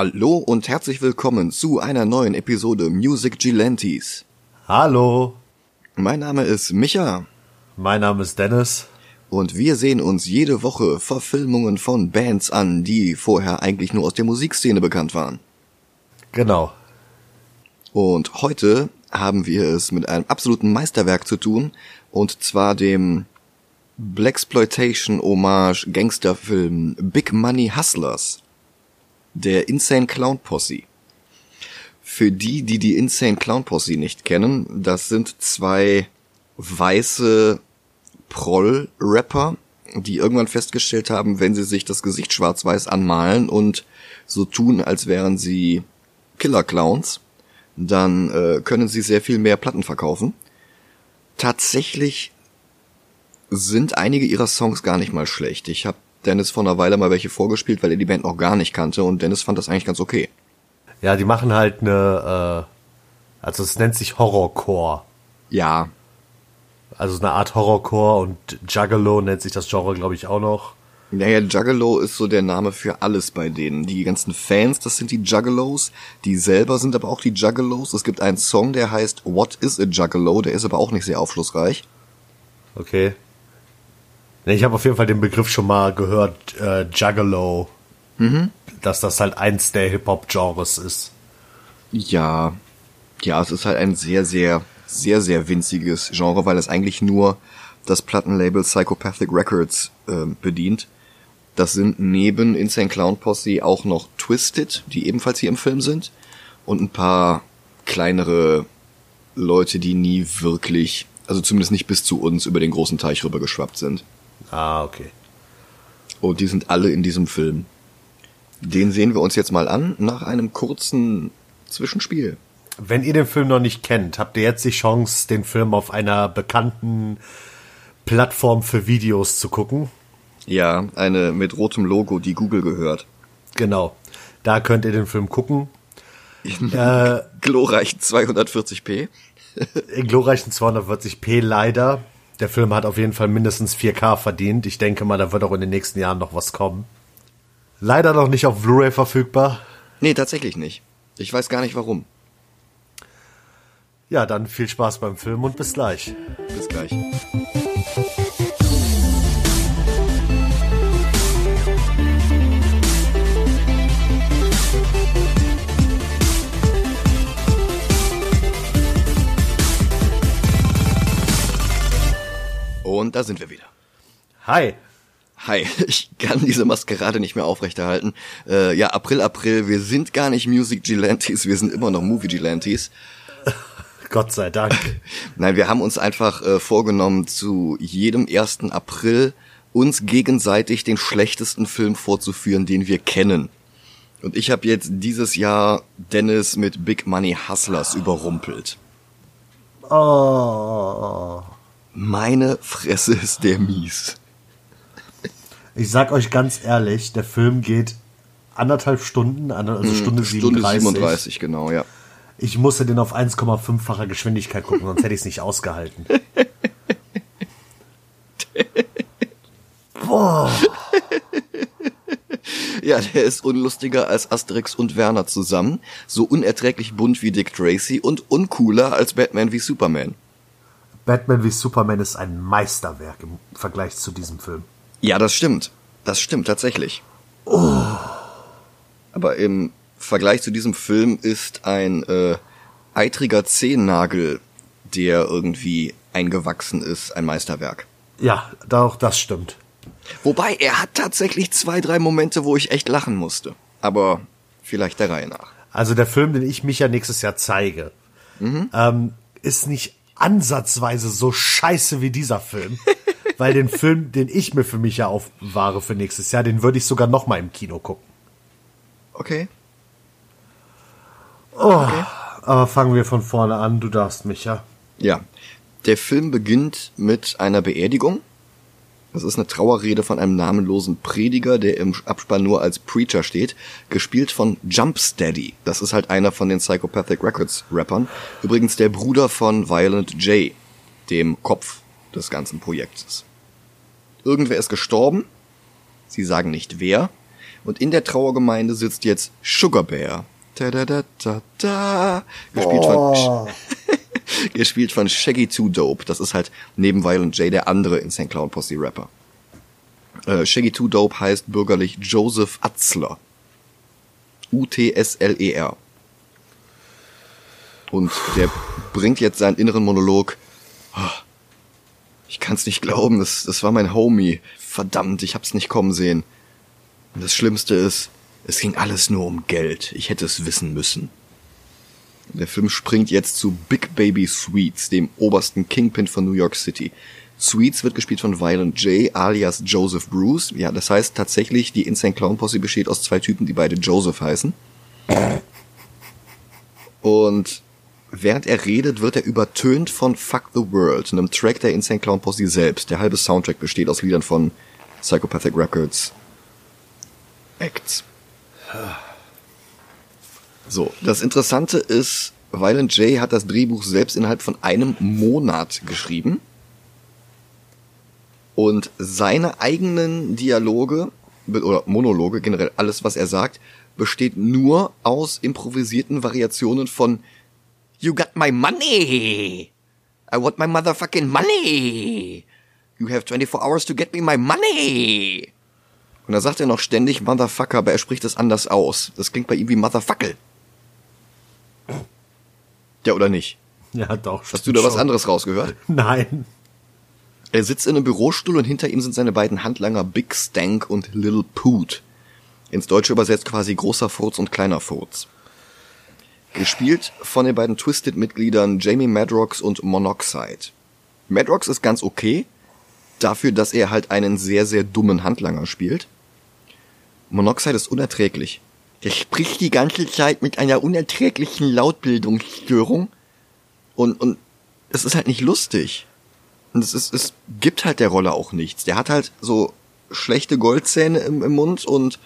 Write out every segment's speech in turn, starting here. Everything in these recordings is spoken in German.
Hallo und herzlich willkommen zu einer neuen Episode Music Gilantes. Hallo, Mein Name ist Micha mein Name ist Dennis. und wir sehen uns jede Woche Verfilmungen von Bands an, die vorher eigentlich nur aus der Musikszene bekannt waren. Genau. Und heute haben wir es mit einem absoluten Meisterwerk zu tun, und zwar dem Blaxploitation Hommage Gangsterfilm Big Money Hustlers, der Insane Clown Posse. Für die, die die Insane Clown Posse nicht kennen, das sind zwei weiße Proll-Rapper, die irgendwann festgestellt haben, wenn sie sich das Gesicht schwarz-weiß anmalen und so tun, als wären sie Killer-Clowns, dann äh, können sie sehr viel mehr Platten verkaufen. Tatsächlich sind einige ihrer Songs gar nicht mal schlecht. Ich habe Dennis vor einer Weile mal welche vorgespielt, weil er die Band noch gar nicht kannte und Dennis fand das eigentlich ganz okay. Ja, die machen halt eine, äh, also es nennt sich Horrorcore. Ja, Also eine Art Horrorcore und Juggalo nennt sich das Genre, glaube ich, auch noch. Naja, Juggalo ist so der Name für alles bei denen. Die ganzen Fans, das sind die Juggalos. Die selber sind aber auch die Juggalos. Es gibt einen Song, der heißt What is a Juggalo? Der ist aber auch nicht sehr aufschlussreich. Okay. Ich habe auf jeden Fall den Begriff schon mal gehört, äh, Juggalo. Dass das halt eins der Hip-Hop-Genres ist. Ja, ja, es ist halt ein sehr, sehr, sehr, sehr winziges Genre, weil es eigentlich nur das Plattenlabel Psychopathic Records ähm, bedient. Das sind neben Insane Clown Posse auch noch Twisted, die ebenfalls hier im Film sind, und ein paar kleinere Leute, die nie wirklich, also zumindest nicht bis zu uns über den großen Teich rüber geschwappt sind. Ah, okay. Und die sind alle in diesem Film. Den sehen wir uns jetzt mal an nach einem kurzen Zwischenspiel. Wenn ihr den Film noch nicht kennt, habt ihr jetzt die Chance, den Film auf einer bekannten Plattform für Videos zu gucken. Ja, eine mit rotem Logo, die Google gehört. Genau. Da könnt ihr den Film gucken. Glorreich 240p. In glorreichen 240p leider. Der Film hat auf jeden Fall mindestens 4K verdient. Ich denke mal, da wird auch in den nächsten Jahren noch was kommen. Leider noch nicht auf Blu-ray verfügbar. Nee, tatsächlich nicht. Ich weiß gar nicht warum. Ja, dann viel Spaß beim Film und bis gleich. Bis gleich. Und da sind wir wieder. Hi. Hi, ich kann diese Maskerade nicht mehr aufrechterhalten. Äh, ja, April, April, wir sind gar nicht Music Gilantes, wir sind immer noch Movie Gilantes. Gott sei Dank. Nein, wir haben uns einfach äh, vorgenommen, zu jedem 1. April uns gegenseitig den schlechtesten Film vorzuführen, den wir kennen. Und ich habe jetzt dieses Jahr Dennis mit Big Money Hustlers überrumpelt. Oh. Meine Fresse ist der mies. Ich sag euch ganz ehrlich, der Film geht anderthalb Stunden, also Stunde 37. Stunde 37, genau, ja. Ich musste den auf 1,5-facher Geschwindigkeit gucken, sonst hätte ich es nicht ausgehalten. Boah. Ja, der ist unlustiger als Asterix und Werner zusammen, so unerträglich bunt wie Dick Tracy und uncooler als Batman wie Superman. Batman wie Superman ist ein Meisterwerk im Vergleich zu diesem Film. Ja, das stimmt. Das stimmt tatsächlich. Aber im Vergleich zu diesem Film ist ein äh, eitriger Zehennagel, der irgendwie eingewachsen ist, ein Meisterwerk. Ja, auch das stimmt. Wobei, er hat tatsächlich zwei, drei Momente, wo ich echt lachen musste. Aber vielleicht der Reihe nach. Also der Film, den ich mich ja nächstes Jahr zeige, ähm, ist nicht ansatzweise so scheiße wie dieser Film. weil den Film, den ich mir für mich ja aufwahre für nächstes Jahr, den würde ich sogar noch mal im Kino gucken. Okay. Aber fangen wir von vorne an, du darfst mich ja. Ja. Der Film beginnt mit einer Beerdigung. Das ist eine Trauerrede von einem namenlosen Prediger, der im Abspann nur als Preacher steht, gespielt von Jumpsteady. Das ist halt einer von den Psychopathic Records Rappern. Übrigens der Bruder von Violent J, dem Kopf des ganzen Projektes. Irgendwer ist gestorben. Sie sagen nicht wer. Und in der Trauergemeinde sitzt jetzt Sugar Bear. Da, da, da, da, da. Gespielt von, gespielt von Shaggy Too Dope. Das ist halt neben Violent J der andere Insane Clown Posse Rapper. Äh, Shaggy Too Dope heißt bürgerlich Joseph Atzler. U-T-S-L-E-R. Und der bringt jetzt seinen inneren Monolog. "Ah, Ich kann's nicht glauben, das, das war mein Homie. Verdammt, ich hab's nicht kommen sehen. Und das Schlimmste ist, es ging alles nur um Geld. Ich hätte es wissen müssen. Der Film springt jetzt zu Big Baby Sweets, dem obersten Kingpin von New York City. Sweets wird gespielt von Violent J, alias Joseph Bruce. Ja, das heißt tatsächlich, die Insane Clown Posse besteht aus zwei Typen, die beide Joseph heißen. Und während er redet, wird er übertönt von Fuck the World, einem Track der Insane Clown Posse selbst. Der halbe Soundtrack besteht aus Liedern von Psychopathic Records, Acts. So, das Interessante ist, Violent J hat das Drehbuch selbst innerhalb von einem Monat geschrieben. Und seine eigenen Dialoge oder Monologe, generell alles, was er sagt, besteht nur aus improvisierten Variationen von You got my money! I want my motherfucking money! You have 24 hours to get me my money! Und da sagt er noch ständig Motherfucker, aber er spricht es anders aus. Das klingt bei ihm wie Motherfuckel. Ja, oder nicht? Ja, doch. Hast du da was anderes rausgehört? Nein. Er sitzt in einem Bürostuhl und hinter ihm sind seine beiden Handlanger Big Stank und Little Poot. Ins Deutsche übersetzt quasi großer Furz und kleiner Furz. Gespielt von den beiden Twisted-Mitgliedern Jamie Madrox und Monoxide. Madrox ist ganz okay, dafür, dass er halt einen sehr, sehr dummen Handlanger spielt. Monoxide ist unerträglich. Der spricht die ganze Zeit mit einer unerträglichen Lautbildungsstörung und, und es ist halt nicht lustig. Und es, ist, es gibt halt der Rolle auch nichts. Der hat halt so schlechte Goldzähne im, im Mund und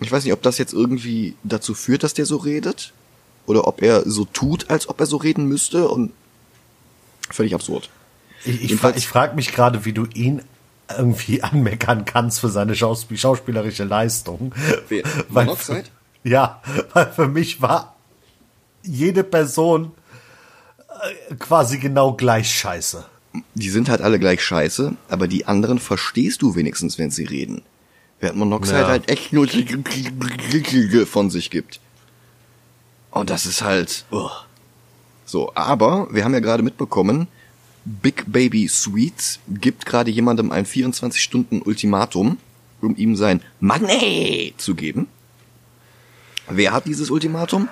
ich weiß nicht, ob das jetzt irgendwie dazu führt, dass der so redet. Oder ob er so tut, als ob er so reden müsste und völlig absurd. Ich, ich, fra ich frage mich gerade, wie du ihn irgendwie anmeckern kannst für seine Schauspiel schauspielerische Leistung. Wer? Weil- Monoxide? Ja, weil für mich war jede Person äh, quasi genau gleich scheiße. Die sind halt alle gleich scheiße, aber die anderen verstehst du wenigstens, wenn sie reden. Während Monoxide Ja. halt echt nur von sich gibt. Und das ist halt... ugh. So, aber wir haben ja gerade mitbekommen, Big Baby Sweets gibt gerade jemandem ein 24-Stunden-Ultimatum, um ihm sein Money zu geben. Wer hat dieses Ultimatum?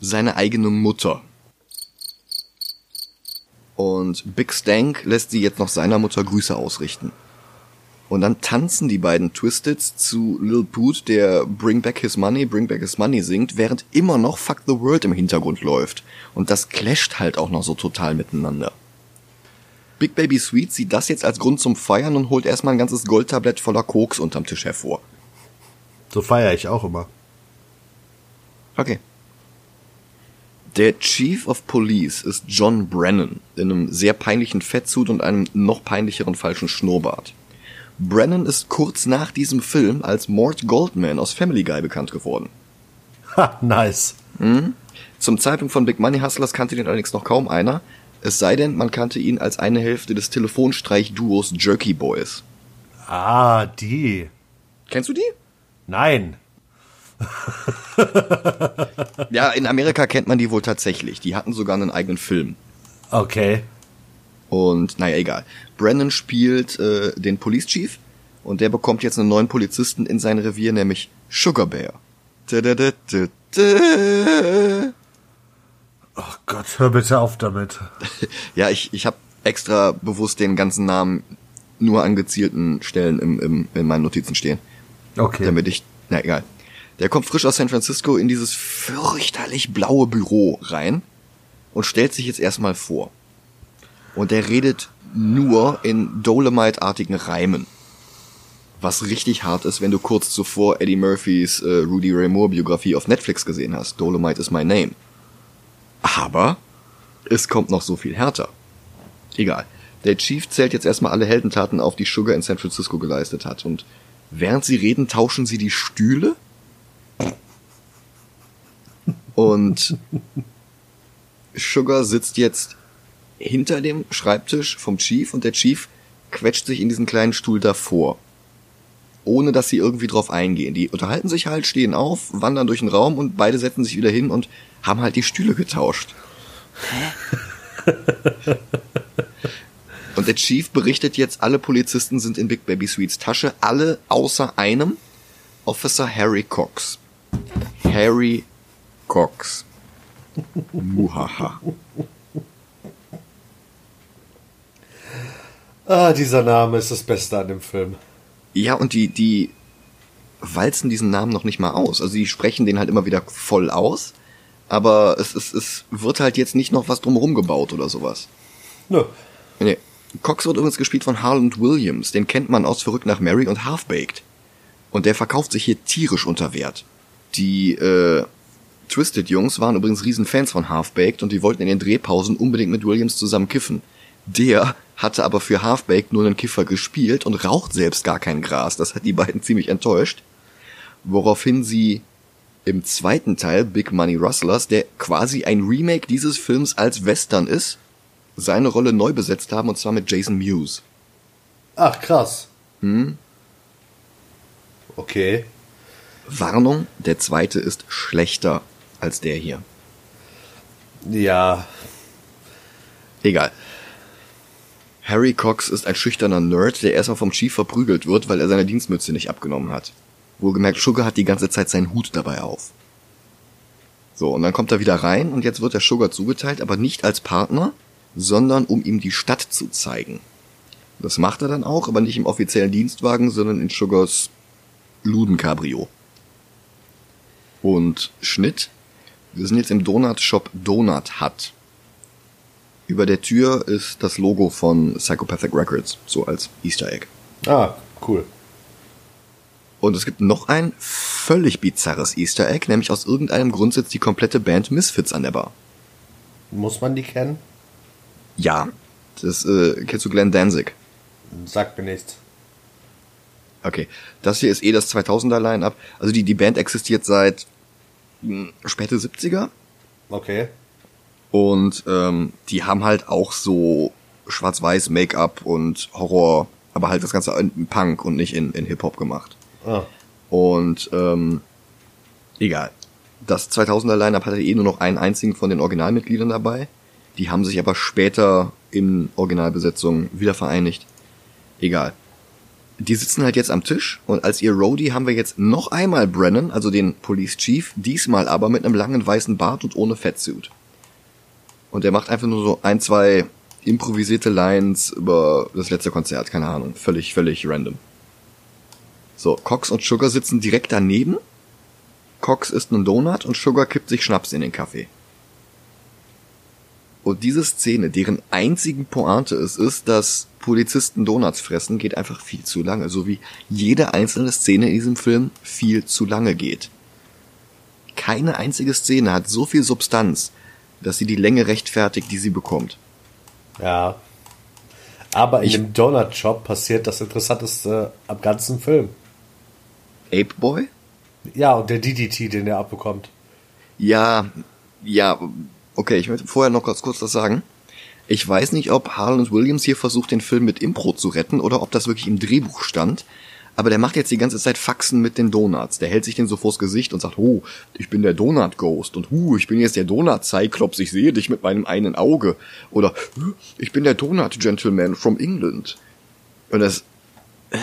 Seine eigene Mutter. Und Big Stank lässt sie jetzt noch seiner Mutter Grüße ausrichten. Und dann tanzen die beiden Twisteds zu Lil Poot, der Bring Back His Money, Bring Back His Money singt, während immer noch Fuck the World im Hintergrund läuft. Und das clasht halt auch noch so total miteinander. Big Baby Sweet sieht das jetzt als Grund zum Feiern und holt erstmal ein ganzes Goldtablett voller Koks unterm Tisch hervor. So feiere ich auch immer. Okay. Der Chief of Police ist John Brennan in einem sehr peinlichen Fettsuit und einem noch peinlicheren falschen Schnurrbart. Brennan ist kurz nach diesem Film als Mort Goldman aus Family Guy bekannt geworden. Ha, nice. Zum Zeitpunkt von Big Money Hustlers kannte den allerdings noch kaum einer, es sei denn, man kannte ihn als eine Hälfte des Telefonstreich-Duos Jerky Boys. Ah, die. Kennst du die? Nein. Ja, in Amerika kennt man die wohl tatsächlich. Die hatten sogar einen eigenen Film. Okay. Und naja, egal. Brandon spielt äh, den Police Chief und der bekommt jetzt einen neuen Polizisten in sein Revier, nämlich Sugar Bear. Oh Gott, hör bitte auf damit. Ja, ich, ich habe extra bewusst den ganzen Namen nur an gezielten Stellen im, im, in meinen Notizen stehen, Okay. damit ich, na egal. Der kommt frisch aus San Francisco in dieses fürchterlich blaue Büro rein und stellt sich jetzt erstmal vor. Und der redet nur in Dolomite-artigen Reimen. Was richtig hart ist, wenn du kurz zuvor Eddie Murphys äh, Rudy Ray Moore Biografie auf Netflix gesehen hast. Dolomite is my name. Aber es kommt noch so viel härter. Egal. Der Chief zählt jetzt erstmal alle Heldentaten auf, die Sugar in San Francisco geleistet hat. Und Während sie reden, tauschen sie die Stühle. Und Sugar sitzt jetzt hinter dem Schreibtisch vom Chief und der Chief quetscht sich in diesen kleinen Stuhl davor. Ohne dass sie irgendwie drauf eingehen. Die unterhalten sich halt, stehen auf, wandern durch den Raum und beide setzen sich wieder hin und haben halt die Stühle getauscht. und der Chief berichtet jetzt, alle Polizisten sind in Big Baby Sweets Tasche, alle außer einem, Officer Harry Cox. Harry Cox. Muhaha. Ah, dieser Name ist das Beste an dem Film. Ja, und die, die walzen diesen Namen noch nicht mal aus. Also die sprechen den halt immer wieder voll aus, aber es, es, es wird halt jetzt nicht noch was drumherum gebaut oder sowas. Nö. Nee. Cox wird übrigens gespielt von Harland Williams. Den kennt man aus Verrückt nach Mary und Half-Baked. Und der verkauft sich hier tierisch unter Wert. Die äh, Twisted-Jungs waren übrigens Riesenfans von Half-Baked und die wollten in den Drehpausen unbedingt mit Williams zusammen kiffen. Der hatte aber für Half-Baked nur einen Kiffer gespielt und raucht selbst gar kein Gras. Das hat die beiden ziemlich enttäuscht. Woraufhin sie im zweiten Teil Big Money Rustlers, der quasi ein Remake dieses Films als Western ist, seine Rolle neu besetzt haben und zwar mit Jason Mewes. Ach, krass. Hm? Okay. Warnung, der zweite ist schlechter als der hier. Ja. Egal. Harry Cox ist ein schüchterner Nerd, der erstmal vom Chief verprügelt wird, weil er seine Dienstmütze nicht abgenommen hat. Wohlgemerkt, Sugar hat die ganze Zeit seinen Hut dabei auf. So, und dann kommt er wieder rein und jetzt wird der Sugar zugeteilt, aber nicht als Partner, sondern um ihm die Stadt zu zeigen. Das macht er dann auch, aber nicht im offiziellen Dienstwagen, sondern in Sugars Ludencabrio. Und Schnitt. Wir sind jetzt im Donut-Shop Donut Hut. Über der Tür ist das Logo von Psychopathic Records, so als Easter Egg. Ah, cool. Und es gibt noch ein völlig bizarres Easter Egg, nämlich aus irgendeinem Grund sitzt die komplette Band Misfits an der Bar. Muss man die kennen? Ja. Das äh, kennst du Glenn Danzig? Sagt mir nichts. Okay. Das hier ist eh das 2000er Line-Up. Also die, die Band existiert seit späte 70er. Okay. Und ähm, die haben halt auch so schwarz-weiß Make-up und Horror, aber halt das Ganze in Punk und nicht in, in Hip-Hop gemacht. Ah. Und ähm, egal. Das 2000er Line-Up hatte eh nur noch einen einzigen von den Originalmitgliedern dabei. Die haben sich aber später in Originalbesetzung wieder vereinigt. Egal. Die sitzen halt jetzt am Tisch und als ihr Roadie haben wir jetzt noch einmal Brennan, also den Police Chief, diesmal aber mit einem langen weißen Bart und ohne Fettsuit. Und er macht einfach nur so ein, zwei improvisierte Lines über das letzte Konzert, keine Ahnung, völlig, völlig random. So, Cox und Sugar sitzen direkt daneben. Cox isst einen Donut und Sugar kippt sich Schnaps in den Kaffee. Und diese Szene, deren einzigen Pointe es ist, dass Polizisten Donuts fressen, geht einfach viel zu lange. So wie jede einzelne Szene in diesem Film viel zu lange geht. Keine einzige Szene hat so viel Substanz, dass sie die Länge rechtfertigt, die sie bekommt. Ja. Aber in ich, dem Donut Shop passiert das Interessanteste am ganzen Film. Ape Boy? Ja, und der DDT, den er abbekommt. Ja, ja, okay, ich möchte vorher noch ganz kurz was sagen. Ich weiß nicht, ob Harlan Williams hier versucht, den Film mit Impro zu retten oder ob das wirklich im Drehbuch stand aber der macht jetzt die ganze Zeit Faxen mit den Donuts. Der hält sich den so vors Gesicht und sagt, oh, ich bin der Donut Ghost und hu, ich bin jetzt der Donut Cyclops, ich sehe dich mit meinem einen Auge. Oder ich bin der Donut Gentleman from England. Und das, äh?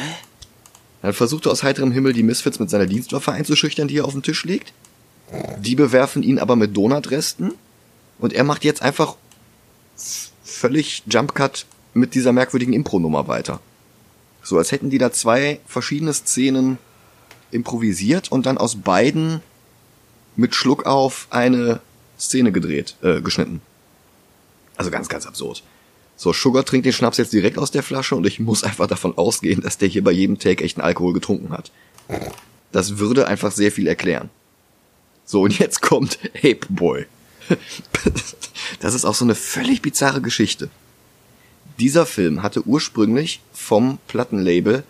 Dann versucht er aus heiterem Himmel die Misfits mit seiner Dienstwaffe einzuschüchtern, die er auf den Tisch legt. Die bewerfen ihn aber mit Donutresten. Und er macht jetzt einfach völlig Jumpcut mit dieser merkwürdigen Impro-Nummer weiter. So als hätten die da zwei verschiedene Szenen improvisiert und dann aus beiden mit Schluck auf eine Szene gedreht, äh, geschnitten. Also ganz, ganz absurd. So, Sugar trinkt den Schnaps jetzt direkt aus der Flasche und ich muss einfach davon ausgehen, dass der hier bei jedem Take echten Alkohol getrunken hat. Das würde einfach sehr viel erklären. So, und jetzt kommt Ape Boy. Das ist auch so eine völlig bizarre Geschichte. Dieser Film hatte ursprünglich vom Plattenlabel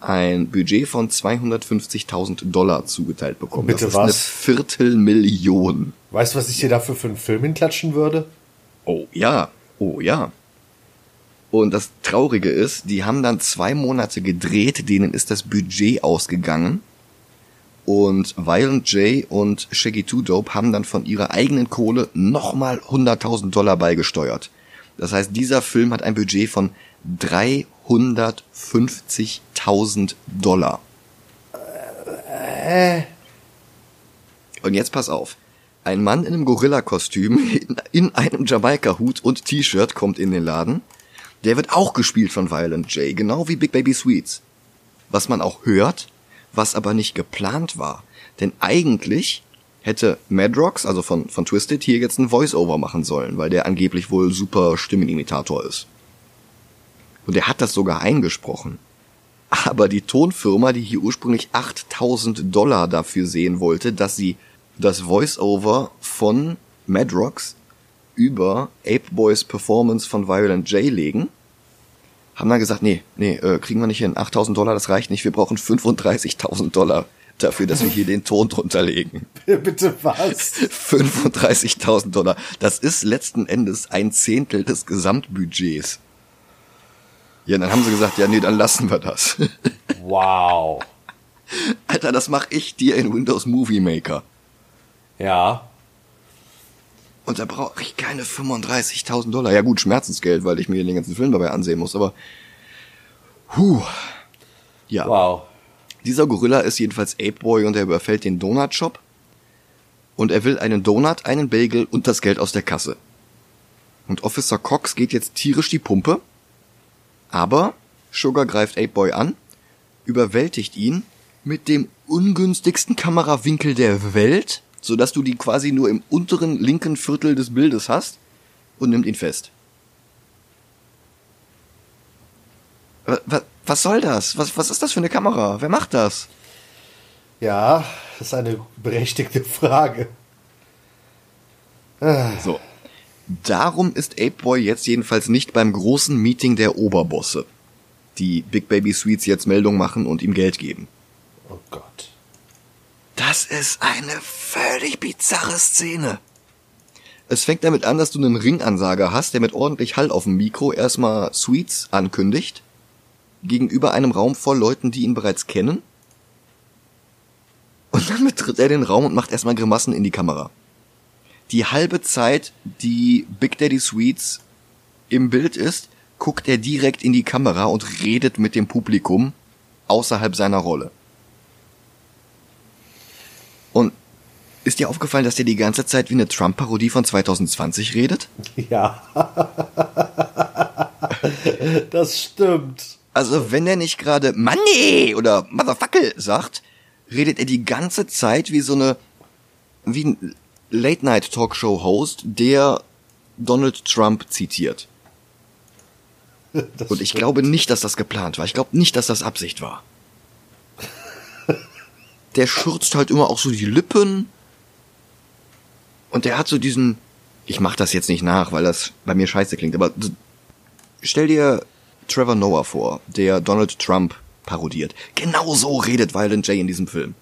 ein Budget von 250.000 Dollar zugeteilt bekommen. Bitte das ist was? eine Viertelmillion. Weißt du, was ich dir dafür für einen Film hinklatschen würde? Oh ja, oh ja. Und das Traurige ist, die haben dann zwei Monate gedreht, denen ist das Budget ausgegangen. Und Violent J und Shaggy Two Dope haben dann von ihrer eigenen Kohle nochmal 100.000 Dollar beigesteuert. Das heißt, dieser Film hat ein Budget von 350.000 Dollar. Und jetzt pass auf. Ein Mann in einem Gorilla-Kostüm, in, in einem Jamaika-Hut und T-Shirt kommt in den Laden. Der wird auch gespielt von Violent J, genau wie Big Baby Sweets. Was man auch hört, was aber nicht geplant war. Denn eigentlich hätte Madrox, also von, von Twisted, hier jetzt ein Voice-Over machen sollen, weil der angeblich wohl super Stimmenimitator ist. Und er hat das sogar eingesprochen. Aber die Tonfirma, die hier ursprünglich 8000 Dollar dafür sehen wollte, dass sie das Voice-Over von Madrox über Ape Boys Performance von Violent J legen, haben dann gesagt, nee, nee, äh, kriegen wir nicht hin. 8000 Dollar, das reicht nicht. Wir brauchen 35.000 Dollar dafür, dass wir hier den Ton drunter legen. Bitte was? 35.000 Dollar. Das ist letzten Endes ein Zehntel des Gesamtbudgets. Ja, dann haben sie gesagt, ja, nee, dann lassen wir das. Wow. Alter, das mache ich dir in Windows Movie Maker. Ja. Und da brauche ich keine 35.000 Dollar. Ja gut, Schmerzensgeld, weil ich mir den ganzen Film dabei ansehen muss, aber huh. Ja. Wow. Dieser Gorilla ist jedenfalls Ape Boy und er überfällt den Donut Shop. Und er will einen Donut, einen Bagel und das Geld aus der Kasse. Und Officer Cox geht jetzt tierisch die Pumpe. Aber Sugar greift Ape Boy an, überwältigt ihn mit dem ungünstigsten Kamerawinkel der Welt, sodass du die quasi nur im unteren linken Viertel des Bildes hast und nimmt ihn fest. Was, was soll das? Was, was ist das für eine Kamera? Wer macht das? Ja, das ist eine berechtigte Frage. So. Darum ist Ape Boy jetzt jedenfalls nicht beim großen Meeting der Oberbosse, die Big Baby Sweets jetzt Meldung machen und ihm Geld geben. Oh Gott. Das ist eine völlig bizarre Szene. Es fängt damit an, dass du einen Ringansager hast, der mit ordentlich Hall auf dem Mikro erstmal Sweets ankündigt, gegenüber einem Raum voll Leuten, die ihn bereits kennen. Und dann betritt er den Raum und macht erstmal Grimassen in die Kamera. Die halbe Zeit, die Big Daddy Sweets im Bild ist, guckt er direkt in die Kamera und redet mit dem Publikum außerhalb seiner Rolle. Ist dir aufgefallen, dass der die ganze Zeit wie eine Trump-Parodie von 2020 redet? Ja. das stimmt. Also wenn er nicht gerade Money oder Motherfucker sagt, redet er die ganze Zeit wie so eine, wie ein Late-Night-Talkshow-Host, der Donald Trump zitiert. Das Und ich stimmt. glaube nicht, dass das geplant war. Ich glaube nicht, dass das Absicht war. Der schürzt halt immer auch so die Lippen. Und der hat so diesen, ich mach das jetzt nicht nach, weil das bei mir scheiße klingt, aber stell dir Trevor Noah vor, der Donald Trump parodiert. Genau so redet Violent J in diesem Film.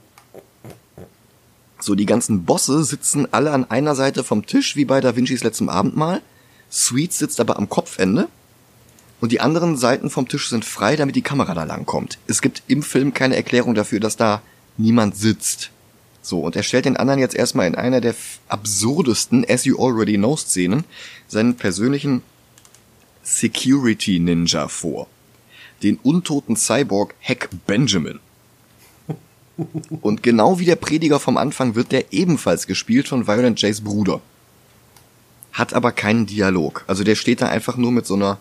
So, die ganzen Bosse sitzen alle an einer Seite vom Tisch, wie bei Da Vincis letztem Abendmahl. Sweet sitzt aber am Kopfende. Und die anderen Seiten vom Tisch sind frei, damit die Kamera da lang kommt. Es gibt im Film keine Erklärung dafür, dass da niemand sitzt. So, und er stellt den anderen jetzt erstmal in einer der absurdesten As You Already Know Szenen seinen persönlichen Security Ninja vor. Den untoten Cyborg Hack Benjamin. Und genau wie der Prediger vom Anfang wird der ebenfalls gespielt von Violent Jays Bruder. Hat aber keinen Dialog. Also der steht da einfach nur mit so einer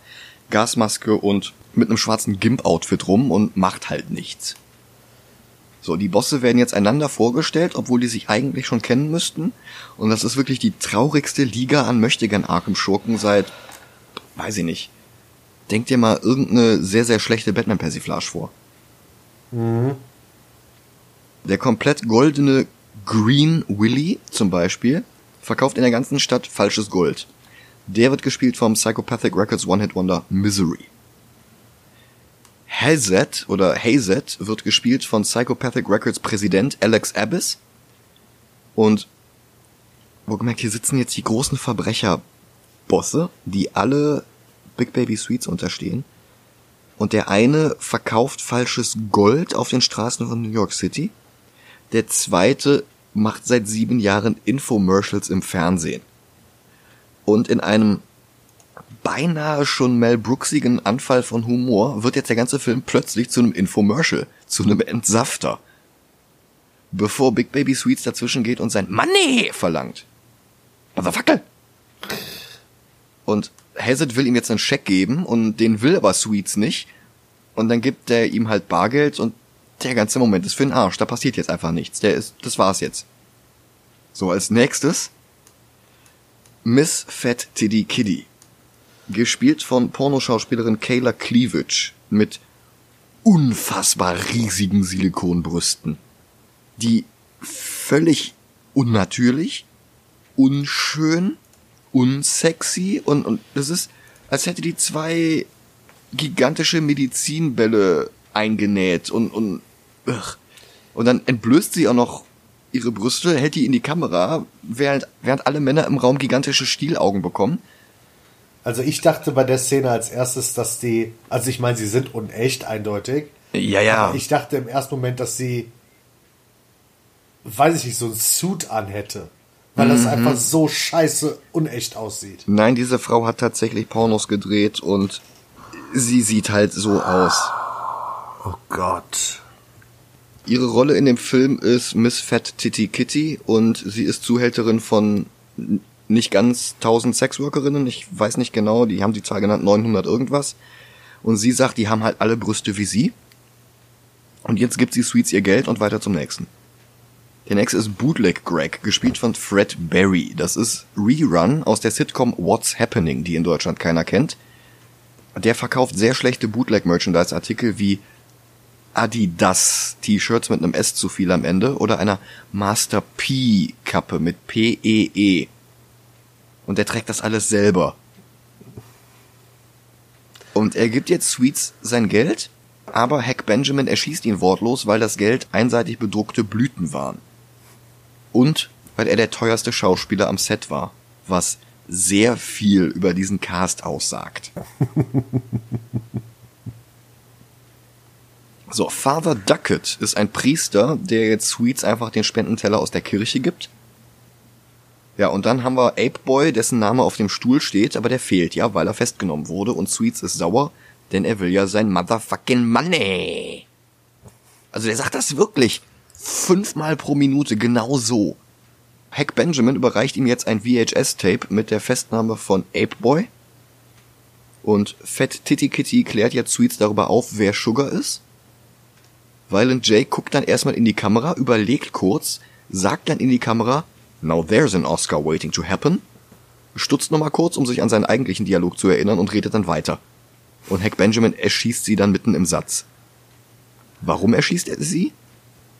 Gasmaske und mit einem schwarzen Gimp-Outfit rum und macht halt nichts. So, die Bosse werden jetzt einander vorgestellt, obwohl die sich eigentlich schon kennen müssten. Und das ist wirklich die traurigste Liga an Möchtegern Arkham-Schurken seit, weiß ich nicht. Denk dir mal irgendeine sehr, sehr schlechte Batman-Persiflage vor. Der komplett goldene Green Willy zum Beispiel verkauft in der ganzen Stadt falsches Gold. Der wird gespielt vom Psychopathic Records One-Hit Wonder Misery. Hazet oder Hazet wird gespielt von Psychopathic Records Präsident Alex Abyss. Und wo gemerkt, hier sitzen jetzt die großen Verbrecherbosse, die alle Big Baby Sweets unterstehen. Und der eine verkauft falsches Gold auf den Straßen von New York City. Der zweite macht seit sieben Jahren Infomercials im Fernsehen. Und in einem beinahe schon Mel Brooksigen Anfall von Humor wird jetzt der ganze Film plötzlich zu einem Infomercial, zu einem Entsafter. Bevor Big Baby Sweets dazwischen geht und sein Money verlangt. Motherfucker! Und Hazard will ihm jetzt einen Scheck geben und den will aber Sweets nicht. Und dann gibt er ihm halt Bargeld und der ganze Moment ist für den Arsch. Da passiert jetzt einfach nichts. Der ist, das war's jetzt. So, als nächstes Miss Fat Tiddy Kiddy. Gespielt von Pornoschauspielerin Kayla Cleavage mit unfassbar riesigen Silikonbrüsten. Die völlig unnatürlich, unschön, unsexy und, und das ist, als hätte die zwei gigantische Medizinbälle eingenäht und, und, ugh. und dann entblößt sie auch noch ihre Brüste, hält die in die Kamera, während, während alle Männer im Raum gigantische Stielaugen bekommen. Also ich dachte bei der Szene als erstes, dass die, also ich meine, sie sind unecht eindeutig. Ja, ja. Aber ich dachte im ersten Moment, dass sie, weiß ich nicht, so ein Suit anhätte. Weil das einfach so scheiße unecht aussieht. Nein, diese Frau hat tatsächlich Pornos gedreht und sie sieht halt so aus. Oh Gott. Ihre Rolle in dem Film ist Miss Fat Titty Kitty und sie ist Zuhälterin von nicht ganz 1000 Sexworkerinnen, ich weiß nicht genau, die haben die Zahl genannt, 900 irgendwas. Und sie sagt, die haben halt alle Brüste wie sie. Und jetzt gibt sie Sweets ihr Geld und weiter zum nächsten. Der nächste ist Bootleg Greg, gespielt von Fred Berry. Das ist Rerun aus der Sitcom What's Happening, die in Deutschland keiner kennt. Der verkauft sehr schlechte Bootleg-Merchandise-Artikel wie Adidas T-Shirts mit einem S zu viel am Ende oder einer Master P Kappe mit P-E-E. Und er trägt das alles selber. Und er gibt jetzt Sweets sein Geld, aber Hack Benjamin erschießt ihn wortlos, weil das Geld einseitig bedruckte Blüten waren. Und weil er der teuerste Schauspieler am Set war, was sehr viel über diesen Cast aussagt. So, Father Duckett ist ein Priester, der jetzt Sweets einfach den Spendenteller aus der Kirche gibt. Ja, und dann haben wir Ape Boy, dessen Name auf dem Stuhl steht, aber der fehlt ja, weil er festgenommen wurde und Sweets ist sauer, denn er will ja sein motherfucking money. Also der sagt das wirklich fünfmal pro Minute genau so. Hack Benjamin überreicht ihm jetzt ein VHS-Tape mit der Festnahme von Ape Boy. Und Fat Titty Kitty klärt jetzt Sweets darüber auf, wer Sugar ist. Violent J guckt dann erstmal in die Kamera, überlegt kurz, sagt dann in die Kamera, Now there's an Oscar waiting to happen, stutzt nochmal kurz, um sich an seinen eigentlichen Dialog zu erinnern und redet dann weiter. Und Hack Benjamin erschießt sie dann mitten im Satz. Warum erschießt er sie?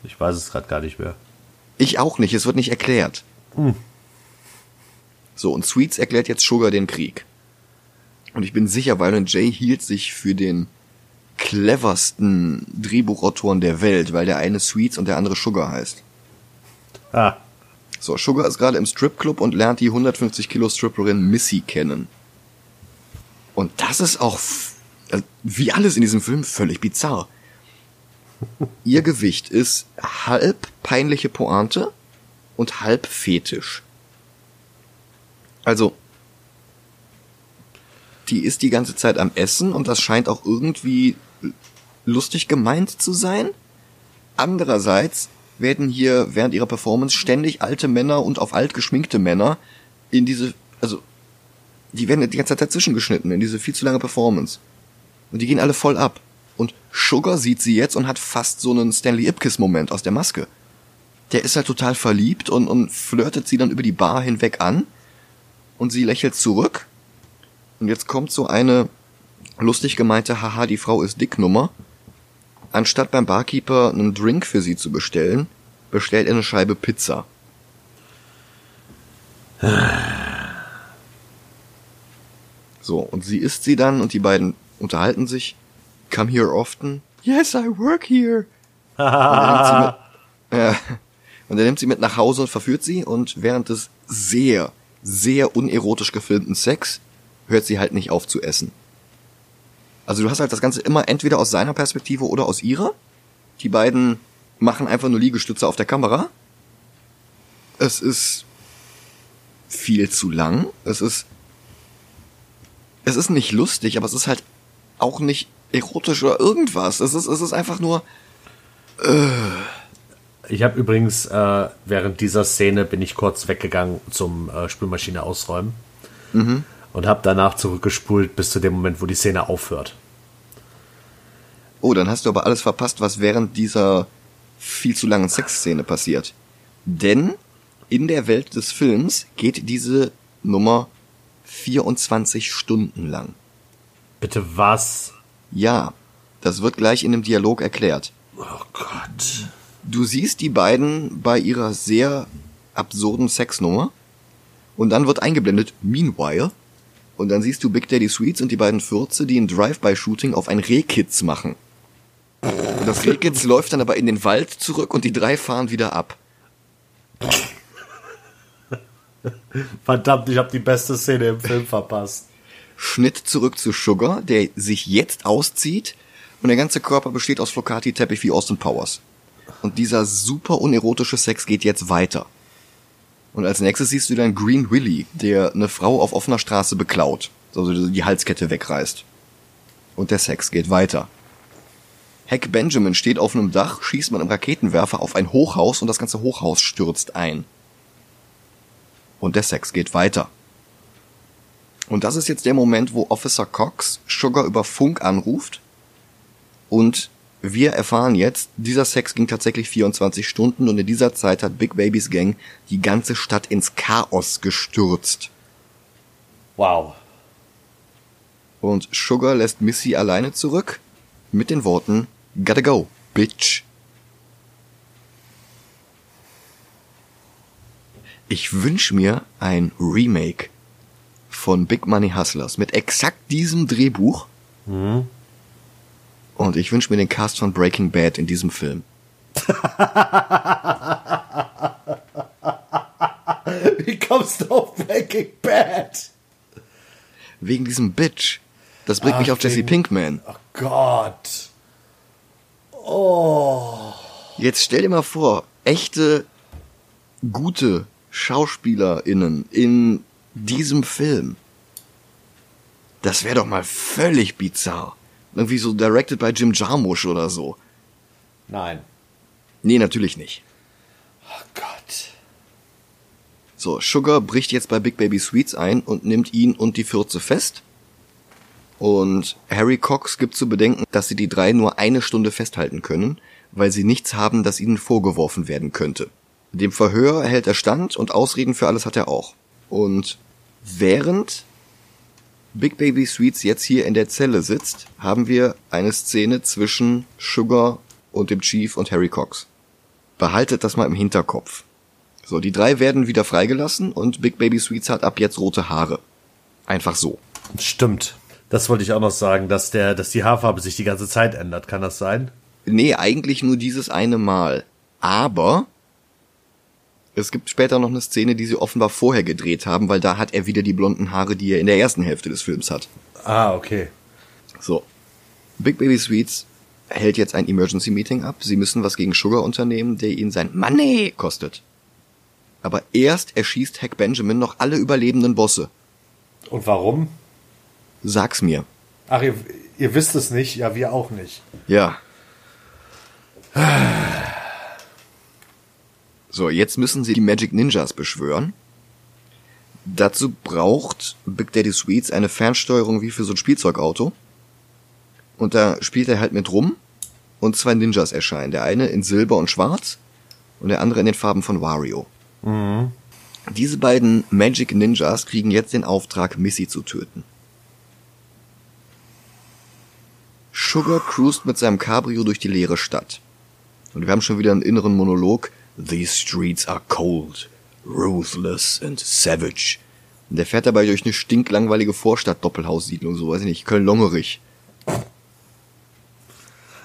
Ich weiß es gerade gar nicht mehr. Ich auch nicht, es wird nicht erklärt. So, und Sweets erklärt jetzt Sugar den Krieg. Und ich bin sicher, Violent J hielt sich für den cleversten Drehbuchautoren der Welt, weil der eine Sweets und der andere Sugar heißt. Ah, So, Sugar ist gerade im Stripclub und lernt die 150 Kilo Stripperin Missy kennen. Und das ist auch, äh, wie alles in diesem Film, völlig bizarr. Ihr Gewicht ist halb peinliche Pointe und halb Fetisch. Also, die ist die ganze Zeit am Essen und das scheint auch irgendwie lustig gemeint zu sein. Andererseits werden hier während ihrer Performance ständig alte Männer und auf alt geschminkte Männer in diese, also, die werden die ganze Zeit dazwischen geschnitten in diese viel zu lange Performance. Und die gehen alle voll ab. Und Sugar sieht sie jetzt und hat fast so einen Stanley Ipkiss-Moment aus der Maske. Der ist halt total verliebt und, und flirtet sie dann über die Bar hinweg an. Und sie lächelt zurück. Und jetzt kommt so eine lustig gemeinte Haha, die Frau ist dick Nummer. Anstatt beim Barkeeper einen Drink für sie zu bestellen, bestellt er eine Scheibe Pizza. So, und sie isst sie dann und die beiden unterhalten sich. come here often? Yes, I work here. und, er nimmt sie mit, ja, und er nimmt sie mit nach Hause und verführt sie und während des sehr, sehr unerotisch gefilmten Sex hört sie halt nicht auf zu essen. Also du hast halt das Ganze immer entweder aus seiner Perspektive oder aus ihrer. Die beiden machen einfach nur Liegestütze auf der Kamera. Es ist viel zu lang. Es ist es ist nicht lustig, aber es ist halt auch nicht erotisch oder irgendwas. Es ist es ist einfach nur Ich habe übrigens äh, während dieser Szene bin ich kurz weggegangen zum äh, Spülmaschine ausräumen und habe danach zurückgespult bis zu dem Moment, wo die Szene aufhört. Oh, dann hast du aber alles verpasst, was während dieser viel zu langen Sexszene passiert. Denn in der Welt des Films geht diese Nummer 24 Stunden lang. Bitte was? Ja, das wird gleich in dem Dialog erklärt. Oh Gott. Du siehst die beiden bei ihrer sehr absurden Sexnummer und dann wird eingeblendet, meanwhile, und dann siehst du Big Daddy Sweets und die beiden Fürze, die ein Drive-by-Shooting auf ein Rehkitz machen. Und das Rehkitz läuft dann aber in den Wald zurück und die drei fahren wieder ab. Verdammt, ich habe die beste Szene im Film verpasst. Schnitt zurück zu Sugar, der sich jetzt auszieht und der ganze Körper besteht aus Flocati-Teppich wie Austin Powers. Und dieser super unerotische Sex geht jetzt weiter. Und als nächstes siehst du dann Green Willy, der eine Frau auf offener Straße beklaut, also die Halskette wegreißt. Und der Sex geht weiter. Hack Benjamin steht auf einem Dach, schießt mit einem Raketenwerfer auf ein Hochhaus und das ganze Hochhaus stürzt ein. Und der Sex geht weiter. Und das ist jetzt der Moment, wo Officer Cox Sugar über Funk anruft und wir erfahren jetzt, dieser Sex ging tatsächlich 24 Stunden und in dieser Zeit hat Big Babys Gang die ganze Stadt ins Chaos gestürzt. Wow. Und Sugar lässt Missy alleine zurück mit den Worten Gotta go, bitch. Ich wünsch mir ein Remake von Big Money Hustlers mit exakt diesem Drehbuch. Und ich wünsch mir den Cast von Breaking Bad in diesem Film. Wie kommst du auf Breaking Bad? Wegen diesem Bitch. Das bringt mich Ach, auf Jesse Pinkman. Oh Gott. Oh. Jetzt stell dir mal vor, echte, gute SchauspielerInnen in diesem Film. Das wäre doch mal völlig bizarr. Irgendwie so directed by Jim Jarmusch oder so. Nein. Nee, natürlich nicht. Oh Gott. So, Sugar bricht jetzt bei Big Baby Sweets ein und nimmt ihn und die Fürze fest. Und Harry Cox gibt zu bedenken, dass sie die drei nur eine Stunde festhalten können, weil sie nichts haben, das ihnen vorgeworfen werden könnte. Dem Verhör hält er stand und Ausreden für alles hat er auch. Und während Big Baby Sweets jetzt hier in der Zelle sitzt, haben wir eine Szene zwischen Sugar und dem Chief und Harry Cox. Behaltet das mal im Hinterkopf. So, die drei werden wieder freigelassen und Big Baby Sweets hat ab jetzt rote Haare. Einfach so. Stimmt. Das wollte ich auch noch sagen, dass der, dass die Haarfarbe sich die ganze Zeit ändert. Kann das sein? Nee, eigentlich nur dieses eine Mal. Aber es gibt später noch eine Szene, die sie offenbar vorher gedreht haben, weil da hat er wieder die blonden Haare, die er in der ersten Hälfte des Films hat. Ah, okay. So. Big Baby Sweets hält jetzt ein Emergency Meeting ab. Sie müssen was gegen Sugar unternehmen, der ihnen sein Money kostet. Aber erst erschießt Hack Benjamin noch alle überlebenden Bosse. Und warum? Sag's mir. Ach, ihr, ihr wisst es nicht. Ja, wir auch nicht. Ja. So, jetzt müssen sie die Magic Ninjas beschwören. Dazu braucht Big Daddy Sweets eine Fernsteuerung wie für so ein Spielzeugauto. Und da spielt er halt mit rum und zwei Ninjas erscheinen. Der eine in Silber und Schwarz und der andere in den Farben von Wario. Diese beiden Magic Ninjas kriegen jetzt den Auftrag, Missy zu töten. Sugar cruist mit seinem Cabrio durch die leere Stadt. Und wir haben schon wieder einen inneren Monolog. These streets are cold, ruthless and savage. Und der fährt dabei durch eine stinklangweilige Vorstadt-Doppelhaussiedlung, so weiß ich nicht, Köln-Longerich.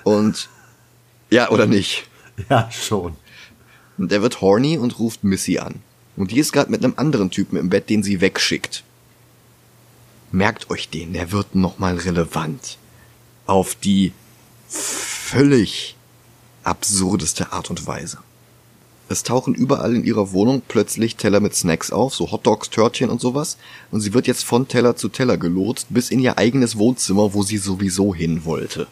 Und ja, oder nicht? Ja, schon. Und er wird horny und ruft Missy an. Und die ist gerade mit einem anderen Typen im Bett, den sie wegschickt. Merkt euch den, der wird nochmal relevant. Auf die völlig absurdeste Art und Weise. Es tauchen überall in ihrer Wohnung plötzlich Teller mit Snacks auf, so Hotdogs, Törtchen und sowas. Und sie wird jetzt von Teller zu Teller gelotst, bis in ihr eigenes Wohnzimmer, wo sie sowieso hin wollte.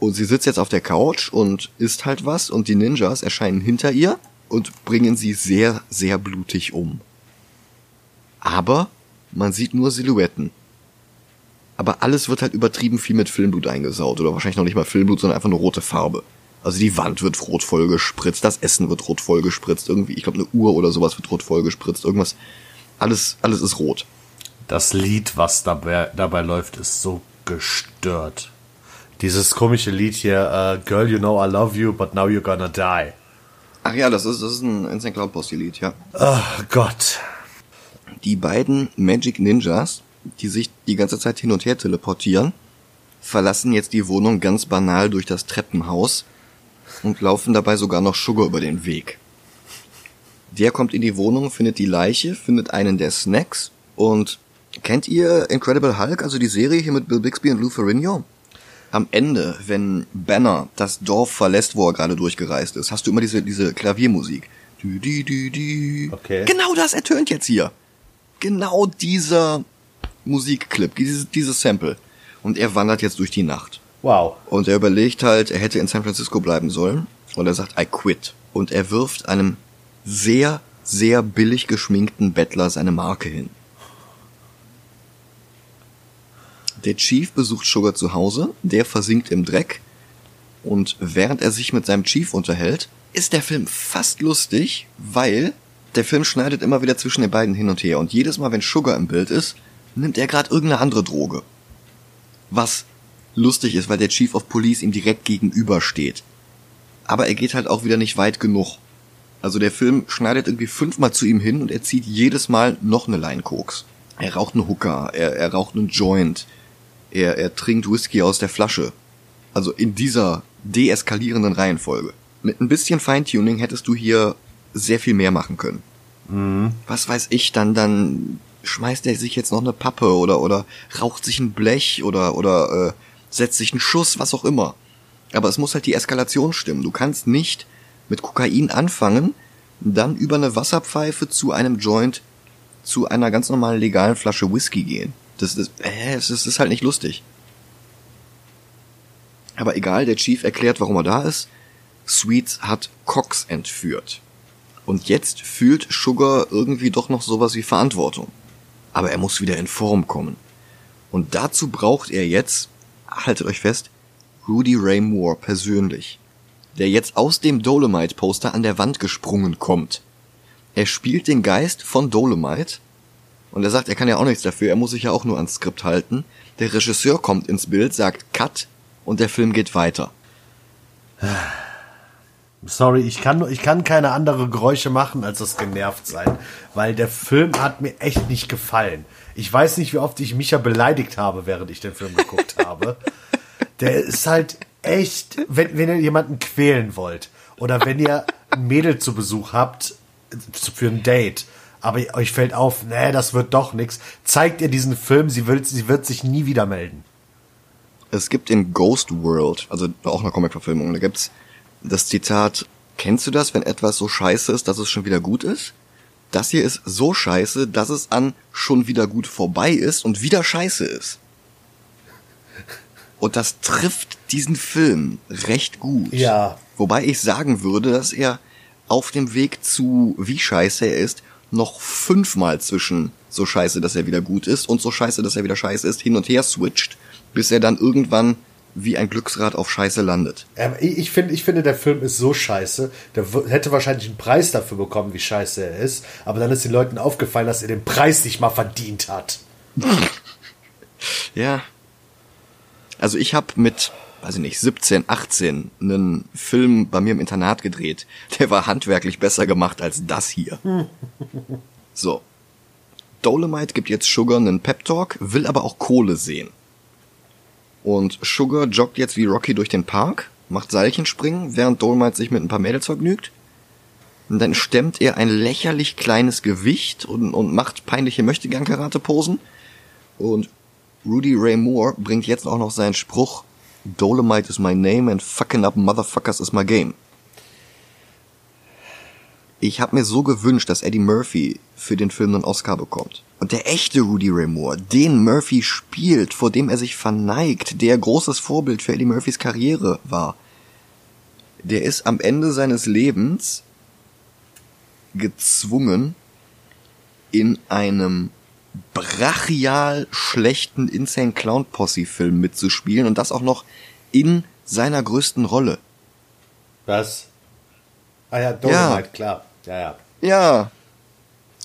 Und sie sitzt jetzt auf der Couch und isst halt was und die Ninjas erscheinen hinter ihr und bringen sie sehr, sehr blutig um. Aber man sieht nur Silhouetten. Aber alles wird halt übertrieben viel mit Filmblut eingesaut. Oder wahrscheinlich noch nicht mal Filmblut, sondern einfach nur rote Farbe. Also die Wand wird rot voll gespritzt, das Essen wird rot voll gespritzt, irgendwie, ich glaube eine Uhr oder sowas wird rot voll gespritzt, irgendwas. Alles, alles ist rot. Das Lied, was dabei, dabei läuft, ist so gestört. Dieses komische Lied hier, uh, Girl, you know I love you, but now you're gonna die. Ach ja, das ist, das ist ein Instant Cloud Posse Lied, ja. Oh Gott. Die beiden Magic Ninjas, die sich die ganze Zeit hin und her teleportieren, verlassen jetzt die Wohnung ganz banal durch das Treppenhaus und laufen dabei sogar noch Sugar über den Weg. Der kommt in die Wohnung, findet die Leiche, findet einen der Snacks und kennt ihr Incredible Hulk, also die Serie hier mit Bill Bixby und Lou Ferrigno? Am Ende, wenn Banner das Dorf verlässt, wo er gerade durchgereist ist, hast du immer diese, diese Klaviermusik. Du, du, du. Okay. Genau das ertönt jetzt hier. Genau dieser Musikclip, dieses, dieses Sample. Und er wandert jetzt durch die Nacht. Wow. Und er überlegt halt, er hätte in San Francisco bleiben sollen. Und er sagt, I quit. Und er wirft einem sehr, sehr billig geschminkten Bettler seine Marke hin. Der Chief besucht Sugar zu Hause, der versinkt im Dreck. Und während er sich mit seinem Chief unterhält, ist der Film fast lustig, weil der Film schneidet immer wieder zwischen den beiden hin und her. Und jedes Mal, wenn Sugar im Bild ist, nimmt er gerade irgendeine andere Droge. Was lustig ist, weil der Chief of Police ihm direkt gegenüber steht. Aber er geht halt auch wieder nicht weit genug. Also der Film schneidet irgendwie fünfmal zu ihm hin und er zieht jedes Mal noch eine Line Koks. Er raucht einen Hooker, er, er raucht einen Joint, er, er trinkt Whisky aus der Flasche. Also in dieser deeskalierenden Reihenfolge. Mit ein bisschen Feintuning hättest du hier sehr viel mehr machen können. Mhm. Was weiß ich, dann, dann schmeißt er sich jetzt noch eine Pappe oder, oder raucht sich ein Blech oder, oder, äh, setzt sich einen Schuss, was auch immer. Aber es muss halt die Eskalation stimmen. Du kannst nicht mit Kokain anfangen, dann über eine Wasserpfeife zu einem Joint zu einer ganz normalen legalen Flasche Whisky gehen. Das ist, äh, es ist, ist halt nicht lustig. Aber egal, der Chief erklärt, warum er da ist. Sweets hat Cox entführt. Und jetzt fühlt Sugar irgendwie doch noch sowas wie Verantwortung. Aber er muss wieder in Form kommen. Und dazu braucht er jetzt, haltet euch fest, Rudy Ray Moore persönlich. Der jetzt aus dem Dolomite-Poster an der Wand gesprungen kommt. Er spielt den Geist von Dolomite. Und er sagt, er kann ja auch nichts dafür, er muss sich ja auch nur ans Skript halten. Der Regisseur kommt ins Bild, sagt Cut und der Film geht weiter. Sorry, ich kann, ich kann keine andere Geräusche machen, als das genervt sein, weil der Film hat mir echt nicht gefallen. Ich weiß nicht, wie oft ich Micha beleidigt habe, während ich den Film geguckt habe. Der ist halt echt, wenn, wenn ihr jemanden quälen wollt oder wenn ihr ein Mädel zu Besuch habt für ein Date, aber euch fällt auf, nee, das wird doch nix, zeigt ihr diesen Film, sie wird, sie wird sich nie wieder melden. Es gibt in Ghost World, also auch eine Comic-Verfilmung, da gibt's das Zitat, kennst du das, wenn etwas so scheiße ist, dass es schon wieder gut ist? Das hier ist so scheiße, dass es an schon wieder gut vorbei ist und wieder scheiße ist. Und das trifft diesen Film recht gut. Ja. Wobei ich sagen würde, dass er auf dem Weg zu wie scheiße er ist, noch fünfmal zwischen so scheiße, dass er wieder gut ist und so scheiße, dass er wieder scheiße ist, hin und her switcht, bis er dann irgendwann wie ein Glücksrad auf Scheiße landet. Ähm, ich, ich, find, ich finde, der Film ist so scheiße. Der hätte wahrscheinlich einen Preis dafür bekommen, wie scheiße er ist. Aber dann ist den Leuten aufgefallen, dass er den Preis nicht mal verdient hat. Ja. Also ich habe mit, weiß ich nicht, 17, 18 einen Film bei mir im Internat gedreht. Der war handwerklich besser gemacht als das hier. So. Dolomite gibt jetzt Sugar einen Pep Talk, will aber auch Kohle sehen. Und Sugar joggt jetzt wie Rocky durch den Park, macht Seilchen springen, während Dolomite sich mit ein paar Mädels vergnügt. Und dann stemmt er ein lächerlich kleines Gewicht und, und macht peinliche Möchtegern-Karate-Posen. Und Rudy Ray Moore bringt jetzt auch noch seinen Spruch, Dolomite is my name and fucking up motherfuckers is my game. Ich habe mir so gewünscht, dass Eddie Murphy für den Film einen Oscar bekommt. Und der echte Rudy Ray Moore, den Murphy spielt, vor dem er sich verneigt, der großes Vorbild für Eddie Murphys Karriere war, der ist am Ende seines Lebens gezwungen, in einem brachial schlechten Insane Clown Posse Film mitzuspielen und das auch noch in seiner größten Rolle. Was? Ah ja, Dolomite, ja. klar. Ja, ja. Ja.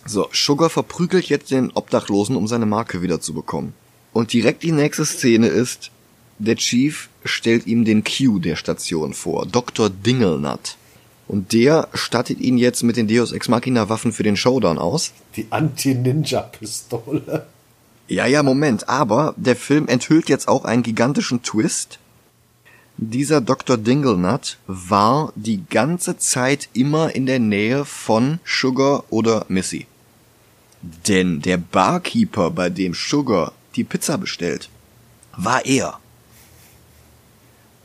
So, Sugar verprügelt jetzt den Obdachlosen, um seine Marke wiederzubekommen. Und direkt die nächste Szene ist, der Chief stellt ihm den Q der Station vor, Dr. Dingelnut. Und der stattet ihn jetzt mit den Deus Ex Machina Waffen für den Showdown aus. Die Anti-Ninja-Pistole. Ja, ja, Moment. Aber der Film enthüllt jetzt auch einen gigantischen Twist. Dieser Dr. Dinglenut war die ganze Zeit immer in der Nähe von Sugar oder Missy. Denn der Barkeeper, bei dem Sugar die Pizza bestellt, war er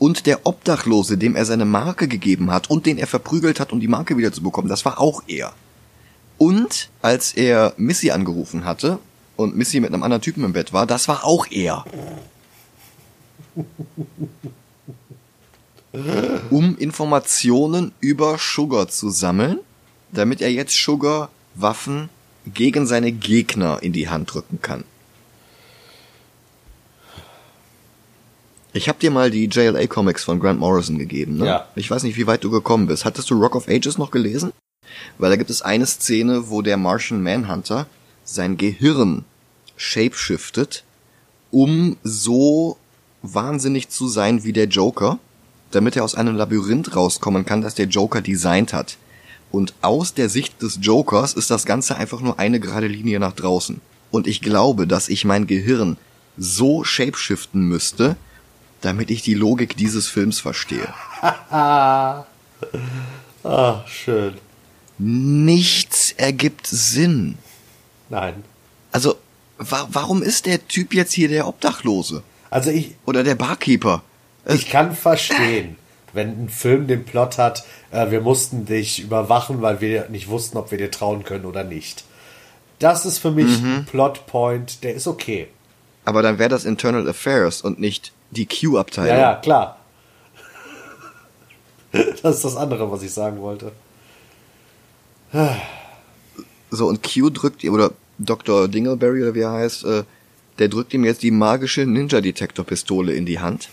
und der Obdachlose, dem er seine Marke gegeben hat und den er verprügelt hat, um die Marke wieder zu bekommen, das war auch er. Und als er Missy angerufen hatte und Missy mit einem anderen Typen im Bett war, das war auch er. Um Informationen über Sugar zu sammeln, damit er jetzt Sugar Waffen gegen seine Gegner in die Hand drücken kann. Ich habe dir mal die JLA Comics von Grant Morrison gegeben, ne? Ja. Ich weiß nicht, wie weit du gekommen bist. Hattest du Rock of Ages noch gelesen? Weil da gibt es eine Szene, wo der Martian Manhunter sein Gehirn shapeshiftet, um so wahnsinnig zu sein wie der Joker, damit er aus einem Labyrinth rauskommen kann, das der Joker designt hat. Und aus der Sicht des Jokers ist das Ganze einfach nur eine gerade Linie nach draußen. Und ich glaube, dass ich mein Gehirn so shapeshiften müsste, damit ich die Logik dieses Films verstehe. ah, schön. Nichts ergibt Sinn. Nein. Also, wa warum ist der Typ jetzt hier der Obdachlose? Also ich. Oder der Barkeeper? Ich kann verstehen, wenn ein Film den Plot hat, äh, wir mussten dich überwachen, weil wir nicht wussten, ob wir dir trauen können oder nicht. Das ist für mich mhm. ein Plotpoint, der ist okay. Aber dann wäre das Internal Affairs und nicht die Q-Abteilung. Ja, ja, klar. Das ist das andere, was ich sagen wollte. So, und Q drückt, oder Dr. Dingleberry, oder wie er heißt, äh, der drückt ihm jetzt die magische Ninja-Detektor-Pistole in die Hand,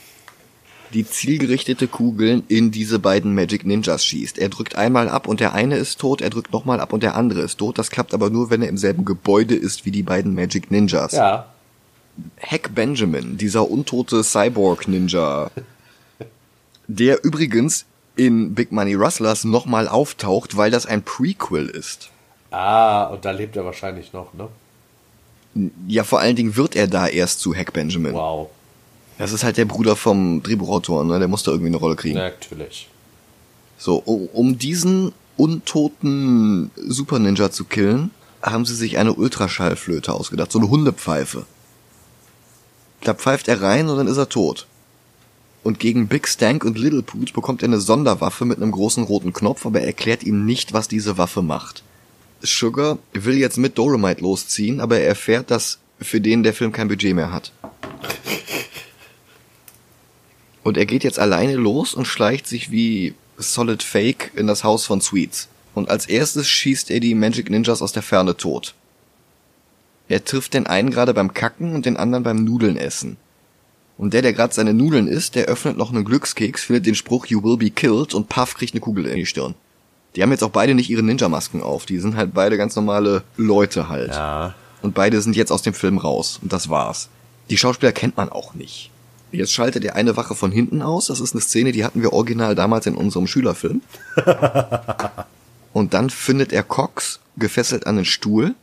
die zielgerichtete Kugeln in diese beiden Magic Ninjas schießt. Er drückt einmal ab und der eine ist tot, er drückt nochmal ab und der andere ist tot. Das klappt aber nur, wenn er im selben Gebäude ist wie die beiden Magic Ninjas. Ja. Hack Benjamin, dieser untote Cyborg-Ninja, der übrigens in Big Money Rustlers nochmal auftaucht, weil das ein Prequel ist. Ah, und da lebt er wahrscheinlich noch, ne? Ja, vor allen Dingen wird er da erst zu Hack Benjamin. Wow. Das ist halt der Bruder vom Drehbuchautor, ne? Der muss da irgendwie eine Rolle kriegen. Natürlich. So, um diesen untoten Super Ninja zu killen, haben sie sich eine Ultraschallflöte ausgedacht, so eine Hundepfeife. Da pfeift er rein und dann ist er tot. Und gegen Big Stank und Little Poot bekommt er eine Sonderwaffe mit einem großen roten Knopf, aber er erklärt ihm nicht, was diese Waffe macht. Sugar will jetzt mit Dolomite losziehen, aber er erfährt, dass für den der Film kein Budget mehr hat. Und er geht jetzt alleine los und schleicht sich wie Solid Fake in das Haus von Sweets. Und als erstes schießt er die Magic Ninjas aus der Ferne tot. Er trifft den einen gerade beim Kacken und den anderen beim Nudeln essen. Und der, der gerade seine Nudeln isst, der öffnet noch einen Glückskeks, findet den Spruch You will be killed und paff kriegt eine Kugel in die Stirn. Die haben jetzt auch beide nicht ihre Ninja-Masken auf. Die sind halt beide ganz normale Leute halt. Ja. Und beide sind jetzt aus dem Film raus. Und das war's. Die Schauspieler kennt man auch nicht. Jetzt schaltet er eine Wache von hinten aus. Das ist eine Szene, die hatten wir original damals in unserem Schülerfilm. und dann findet er Cox gefesselt an den Stuhl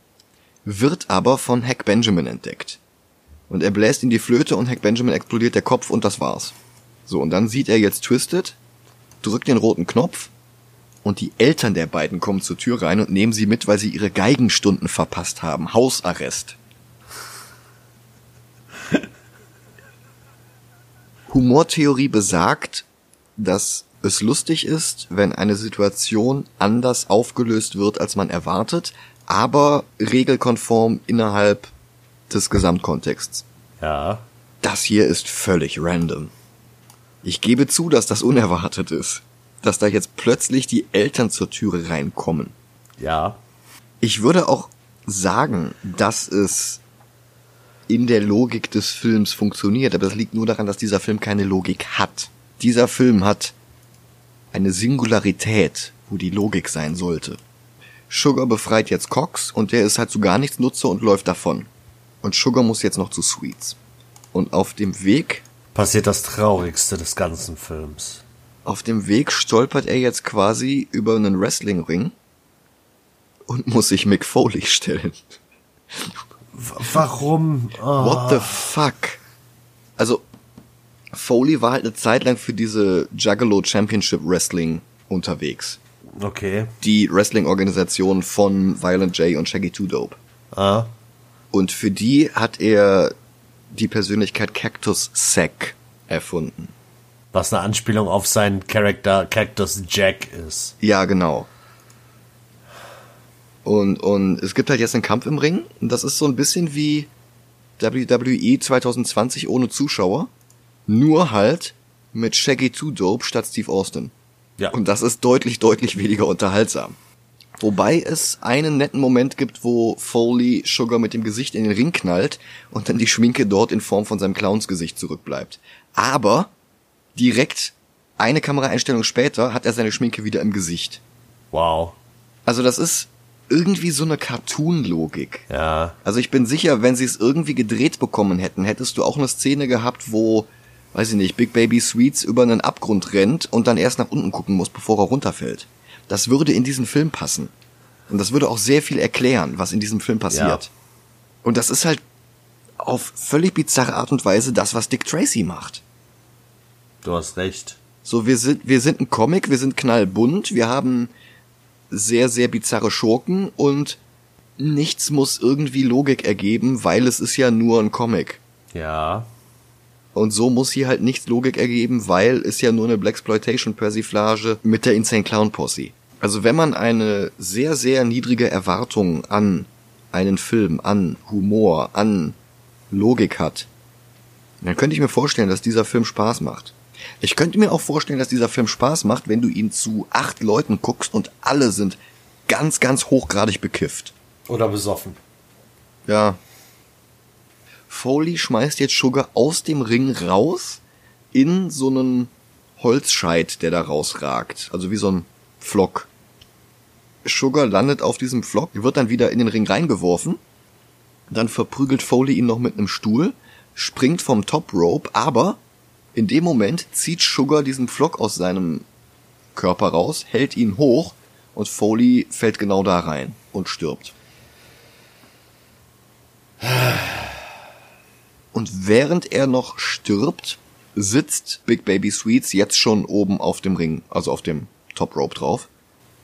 wird aber von Hack Benjamin entdeckt. Und er bläst in die Flöte und Hack Benjamin explodiert der Kopf und das war's. So, und dann sieht er jetzt Twisted, drückt den roten Knopf und die Eltern der beiden kommen zur Tür rein und nehmen sie mit, weil sie ihre Geigenstunden verpasst haben. Hausarrest. Humortheorie besagt, dass es lustig ist, wenn eine Situation anders aufgelöst wird, als man erwartet, aber regelkonform innerhalb des Gesamtkontexts. Ja. Das hier ist völlig random. Ich gebe zu, dass das unerwartet ist. Dass da jetzt plötzlich die Eltern zur Türe reinkommen. Ja. Ich würde auch sagen, dass es in der Logik des Films funktioniert, aber das liegt nur daran, dass dieser Film keine Logik hat. Dieser Film hat eine Singularität, wo die Logik sein sollte. Sugar befreit jetzt Cox und der ist halt zu gar nichts Nutzer und läuft davon. Und Sugar muss jetzt noch zu Sweets. Und auf dem Weg Passiert das Traurigste des ganzen Films. Auf dem Weg stolpert er jetzt quasi über einen Wrestlingring und muss sich Mick Foley stellen. Warum? Oh. What the fuck? Also, Foley war halt eine Zeit lang für diese Juggalo Championship Wrestling unterwegs. Okay. Die Wrestling-Organisation von Violent J und Shaggy Two Dope. Ah. Und für die hat er die Persönlichkeit Cactus Sack erfunden. Was eine Anspielung auf seinen Charakter Cactus Jack ist. Ja, genau. Und, und es gibt halt jetzt einen Kampf im Ring. Und das ist so ein bisschen wie WWE 2020 ohne Zuschauer. Nur halt mit Shaggy Two Dope statt Steve Austin. Ja. Und das ist deutlich, deutlich weniger unterhaltsam. Wobei es einen netten Moment gibt, wo Foley Sugar mit dem Gesicht in den Ring knallt und dann die Schminke dort in Form von seinem Clownsgesicht zurückbleibt. Aber direkt eine Kameraeinstellung später hat er seine Schminke wieder im Gesicht. Wow. Also das ist irgendwie so eine Cartoon-Logik. Ja. Also ich bin sicher, wenn sie es irgendwie gedreht bekommen hätten, hättest du auch eine Szene gehabt, wo, weiß ich nicht, Big Baby Sweets über einen Abgrund rennt und dann erst nach unten gucken muss, bevor er runterfällt. Das würde in diesen Film passen. Und das würde auch sehr viel erklären, was in diesem Film passiert. Ja. Und das ist halt auf völlig bizarre Art und Weise das, was Dick Tracy macht. Du hast recht. So, wir sind, wir sind ein Comic, wir sind knallbunt, wir haben sehr, sehr bizarre Schurken und nichts muss irgendwie Logik ergeben, weil es ist ja nur ein Comic. Ja. Und so muss hier halt nichts Logik ergeben, weil es ja nur eine Blaxploitation-Persiflage mit der Insane Clown Posse. Also wenn man eine sehr, sehr niedrige Erwartung an einen Film, an Humor, an Logik hat, dann könnte ich mir vorstellen, dass dieser Film Spaß macht. Ich könnte mir auch vorstellen, dass dieser Film Spaß macht, wenn du ihn zu acht Leuten guckst und alle sind ganz, ganz hochgradig bekifft. Oder besoffen. Ja. Foley schmeißt jetzt Sugar aus dem Ring raus in so einen Holzscheit, der da rausragt. Also wie so ein Flock. Sugar landet auf diesem Flock, wird dann wieder in den Ring reingeworfen. Dann verprügelt Foley ihn noch mit einem Stuhl, springt vom Top Rope, aber in dem Moment zieht Sugar diesen Flock aus seinem Körper raus, hält ihn hoch und Foley fällt genau da rein und stirbt. Und während er noch stirbt, sitzt Big Baby Sweets jetzt schon oben auf dem Ring, also auf dem Top Rope drauf.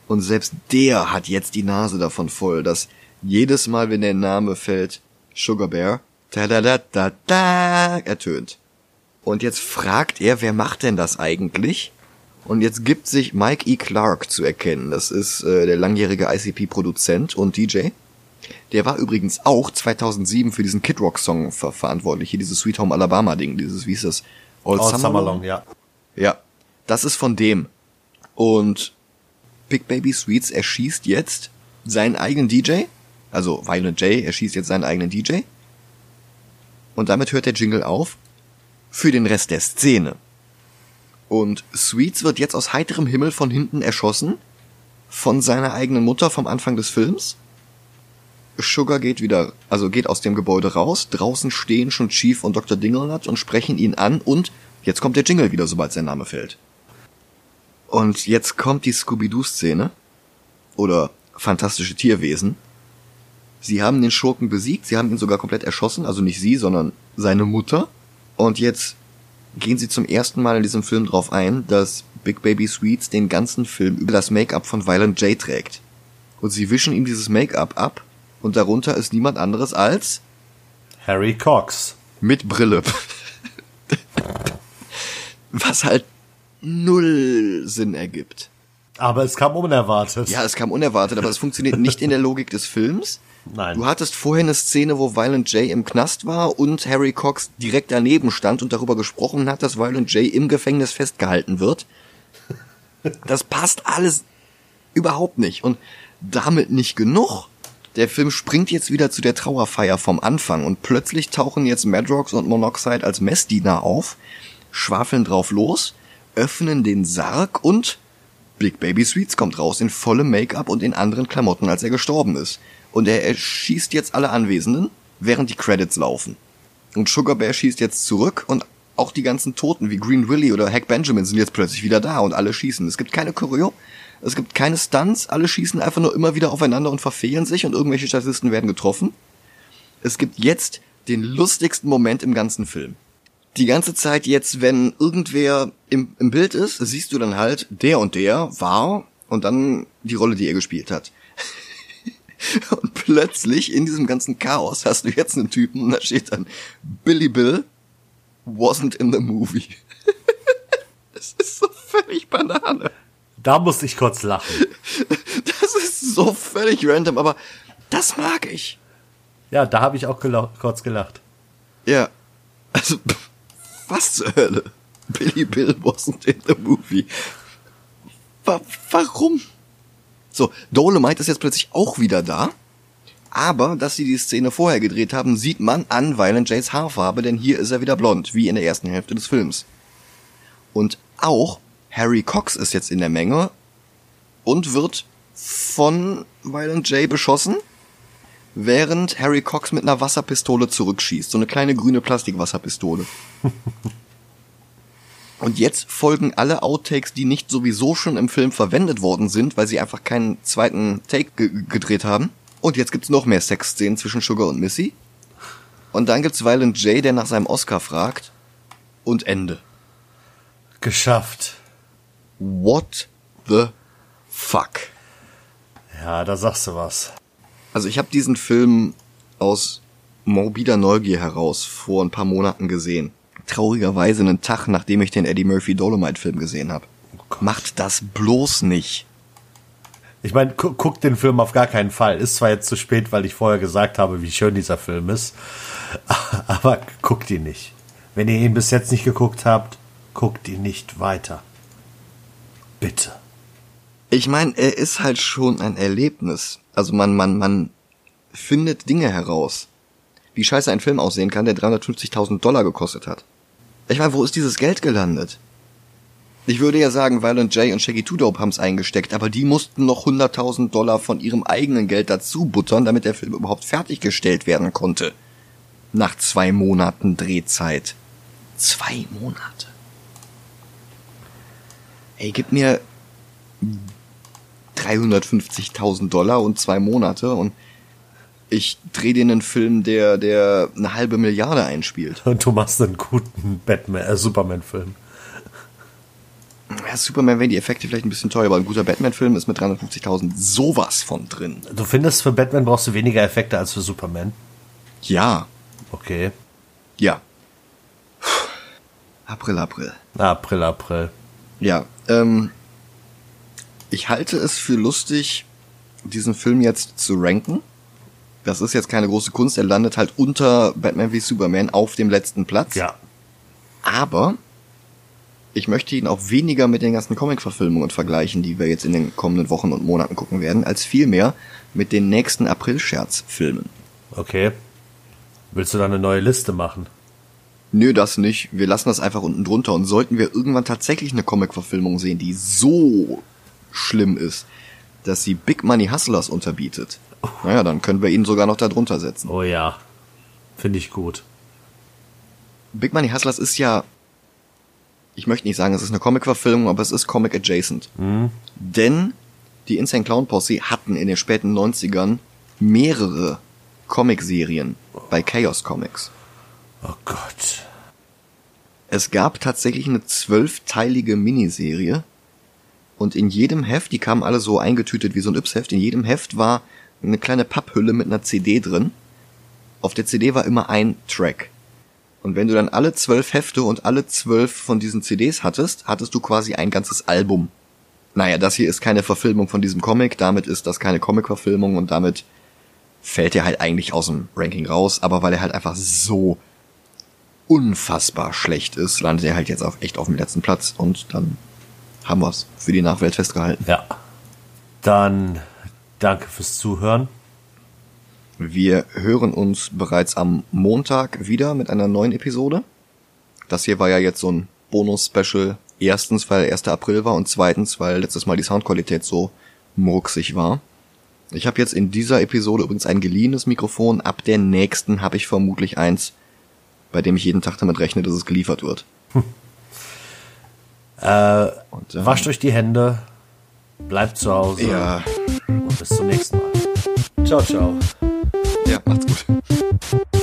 Und selbst der hat jetzt die Nase davon voll, dass jedes Mal, wenn der Name fällt, Sugar Bear, da da da da da ertönt. Und jetzt fragt er, wer macht denn das eigentlich? Und jetzt gibt sich Mike E. Clark zu erkennen. Das ist äh, der langjährige ICP-Produzent und DJ. Der war übrigens auch 2007 für diesen Kid Rock Song ver verantwortlich. Hier dieses Sweet Home Alabama Ding, dieses, wie ist das? All, All Summer, Long, ja. Ja, das ist von dem. Und Big Baby Sweets erschießt jetzt seinen eigenen DJ. Also Violent J erschießt jetzt seinen eigenen DJ. Und damit hört der Jingle auf für den Rest der Szene. Und Sweets wird jetzt aus heiterem Himmel von hinten erschossen von seiner eigenen Mutter vom Anfang des Films. Sugar geht wieder, also geht aus dem Gebäude raus. Draußen stehen schon Chief und Dr. Dinglenut und sprechen ihn an und jetzt kommt der Jingle wieder, sobald sein Name fällt. Und jetzt kommt die Scooby-Doo-Szene. Oder fantastische Tierwesen. Sie haben den Schurken besiegt, sie haben ihn sogar komplett erschossen, also nicht sie, sondern seine Mutter. Und jetzt gehen sie zum ersten Mal in diesem Film drauf ein, dass Big Baby Sweets den ganzen Film über das Make-up von Violent J trägt. Und sie wischen ihm dieses Make-up ab und darunter ist niemand anderes als Harry Cox. mit Brille. Was halt null Sinn ergibt. Aber es kam unerwartet. Ja, es kam unerwartet, aber es funktioniert nicht in der Logik des Films. Nein. Du hattest vorher eine Szene, wo Violent J im Knast war und Harry Cox direkt daneben stand und darüber gesprochen hat, dass Violent J im Gefängnis festgehalten wird. Das passt alles überhaupt nicht. Und damit nicht genug. Der Film springt jetzt wieder zu der Trauerfeier vom Anfang und plötzlich tauchen jetzt Madrox und Monoxide als Messdiener auf, schwafeln drauf los, öffnen den Sarg und Big Baby Sweets kommt raus in vollem Make-up und in anderen Klamotten, als er gestorben ist. Und er erschießt jetzt alle Anwesenden, während die Credits laufen. Und Sugar Bear schießt jetzt zurück und auch die ganzen Toten wie Green Willy oder Hack Benjamin sind jetzt plötzlich wieder da und alle schießen. Es gibt keine Choreo, es gibt keine Stunts, alle schießen einfach nur immer wieder aufeinander und verfehlen sich und irgendwelche Statisten werden getroffen. Es gibt jetzt den lustigsten Moment im ganzen Film. Die ganze Zeit jetzt, wenn irgendwer im, im Bild ist, siehst du dann halt, der und der war und dann die Rolle, die er gespielt hat. Und plötzlich in diesem ganzen Chaos hast du jetzt einen Typen und da steht dann Billy Bill wasn't in the movie. Das ist so völlig Banane. Da musste ich kurz lachen. Das ist so völlig random, aber das mag ich. Ja, da habe ich auch gela kurz gelacht. Ja. Also, pff, was zur Hölle? Billy Bill wasn't in the movie. Wa warum? So, Dolomite ist jetzt plötzlich auch wieder da. Aber, dass sie die Szene vorher gedreht haben, sieht man an Violent Jays Haarfarbe, denn hier ist er wieder blond, wie in der ersten Hälfte des Films. Und auch Harry Cox ist jetzt in der Menge und wird von Violent J beschossen, während Harry Cox mit einer Wasserpistole zurückschießt. So eine kleine grüne Plastikwasserpistole. Und jetzt folgen alle Outtakes, die nicht sowieso schon im Film verwendet worden sind, weil sie einfach keinen zweiten Take ge gedreht haben. Und jetzt gibt's noch mehr Sexszenen zwischen Sugar und Missy. Und dann gibt's Violent J, der nach seinem Oscar fragt. Und Ende. Geschafft. What the fuck? Ja, da sagst du was. Also ich habe diesen Film aus morbider Neugier heraus vor ein paar Monaten gesehen. Traurigerweise einen Tag, nachdem ich den Eddie Murphy Dolomite Film gesehen habe. Macht das bloß nicht. Ich meine, gu guck den Film auf gar keinen Fall. Ist zwar jetzt zu spät, weil ich vorher gesagt habe, wie schön dieser Film ist, aber guckt ihn nicht. Wenn ihr ihn bis jetzt nicht geguckt habt, guckt ihn nicht weiter. Bitte. Ich meine, er ist halt schon ein Erlebnis. Also man, man, man findet Dinge heraus. Wie scheiße ein Film aussehen kann, der 350.000 Dollar gekostet hat. Ich meine, wo ist dieses Geld gelandet? Ich würde ja sagen, Violent J und Shaggy Two Dope haben's eingesteckt, aber die mussten noch 100.000 Dollar von ihrem eigenen Geld dazu buttern, damit der Film überhaupt fertiggestellt werden konnte. Nach zwei Monaten Drehzeit. Zwei Monate. Ey, gib mir 350.000 Dollar und zwei Monate und ich dreh dir einen Film, der, der eine halbe Milliarde einspielt. Und du machst einen guten Batman, äh, Superman-Film. Ja, Superman wären die Effekte vielleicht ein bisschen teuer, aber ein guter Batman-Film ist mit 350.000 sowas von drin. Du findest, für Batman brauchst du weniger Effekte als für Superman? Ja, Okay. ja. April, April. April, April. Ja, ähm, ich halte es für lustig, diesen Film jetzt zu ranken. Das ist jetzt keine große Kunst, er landet halt unter Batman wie Superman auf dem letzten Platz. Ja. Aber ich möchte ihn auch weniger mit den ganzen Comic-Verfilmungen vergleichen, die wir jetzt in den kommenden Wochen und Monaten gucken werden, als vielmehr mit den nächsten April-Scherz-Filmen. Okay. Willst du da eine neue Liste machen? Nö, das nicht. Wir lassen das einfach unten drunter. Und sollten wir irgendwann tatsächlich eine Comic-Verfilmung sehen, die so schlimm ist, dass sie Big Money Hustlers unterbietet, naja, dann können wir ihn sogar noch da drunter setzen. Oh ja. Finde ich gut. Big Money Hustlers ist ja, ich möchte nicht sagen, es ist eine Comic-Verfilmung, aber es ist Comic-adjacent. Denn die Insane Clown Posse hatten in den späten 90ern mehrere Comic-Serien bei Chaos Comics. Oh Gott. Es gab tatsächlich eine zwölfteilige Miniserie und in jedem Heft, die kamen alle so eingetütet wie so ein Yps-Heft, in jedem Heft war eine kleine Papphülle mit einer CD drin. Auf der CD war immer ein Track. Und wenn du dann alle zwölf Hefte und alle zwölf von diesen CDs hattest, hattest du quasi ein ganzes Album. Naja, das hier ist keine Verfilmung von diesem Comic, damit ist das keine Comic-Verfilmung und damit fällt er halt eigentlich aus dem Ranking raus, aber weil er halt einfach so unfassbar schlecht ist, landet er halt jetzt auf, echt auf dem letzten Platz und dann haben wir's für die Nachwelt festgehalten. Ja. Dann danke fürs Zuhören. Wir hören uns bereits am Montag wieder mit einer neuen Episode. Das hier war ja jetzt so ein Bonus-Special. Erstens, weil 1. April war und zweitens, weil letztes Mal die Soundqualität so murksig war. Ich habe jetzt in dieser Episode übrigens ein geliehenes Mikrofon. Ab der nächsten habe ich vermutlich eins, bei dem ich jeden Tag damit rechne, dass es geliefert wird. Äh, und, ähm, wascht euch die Hände, bleibt zu Hause ja. und bis zum nächsten Mal. Ciao, ciao. Ja, macht's gut.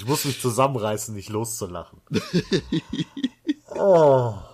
Ich muss mich zusammenreißen, nicht loszulachen. Oh.